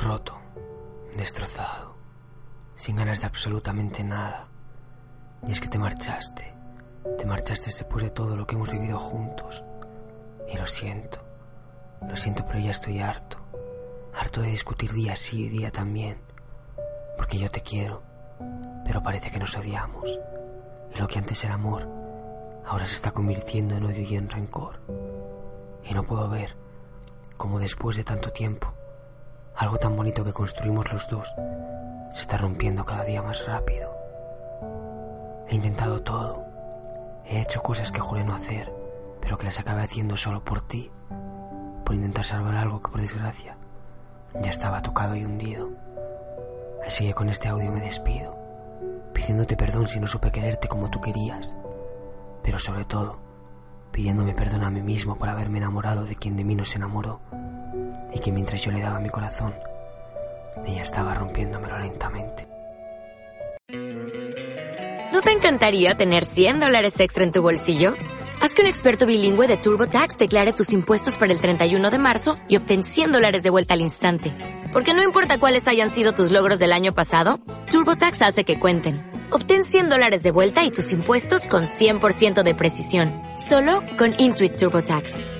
roto, destrozado, sin ganas de absolutamente nada. Y es que te marchaste, te marchaste después de todo lo que hemos vivido juntos. Y lo siento, lo siento, pero ya estoy harto, harto de discutir día sí y día también. Porque yo te quiero, pero parece que nos odiamos. Y lo que antes era amor, ahora se está convirtiendo en odio y en rencor. Y no puedo ver cómo después de tanto tiempo algo tan bonito que construimos los dos se está rompiendo cada día más rápido. He intentado todo. He hecho cosas que juré no hacer, pero que las acabé haciendo solo por ti, por intentar salvar algo que por desgracia ya estaba tocado y hundido. Así que con este audio me despido, pidiéndote perdón si no supe quererte como tú querías, pero sobre todo pidiéndome perdón a mí mismo por haberme enamorado de quien de mí no se enamoró y que mientras yo le daba mi corazón, ella estaba rompiéndomelo lentamente. ¿No te encantaría tener 100 dólares extra en tu bolsillo? Haz que un experto bilingüe de TurboTax declare tus impuestos para el 31 de marzo y obtén 100 dólares de vuelta al instante. Porque no importa cuáles hayan sido tus logros del año pasado, TurboTax hace que cuenten. Obtén 100 dólares de vuelta y tus impuestos con 100% de precisión. Solo con Intuit TurboTax.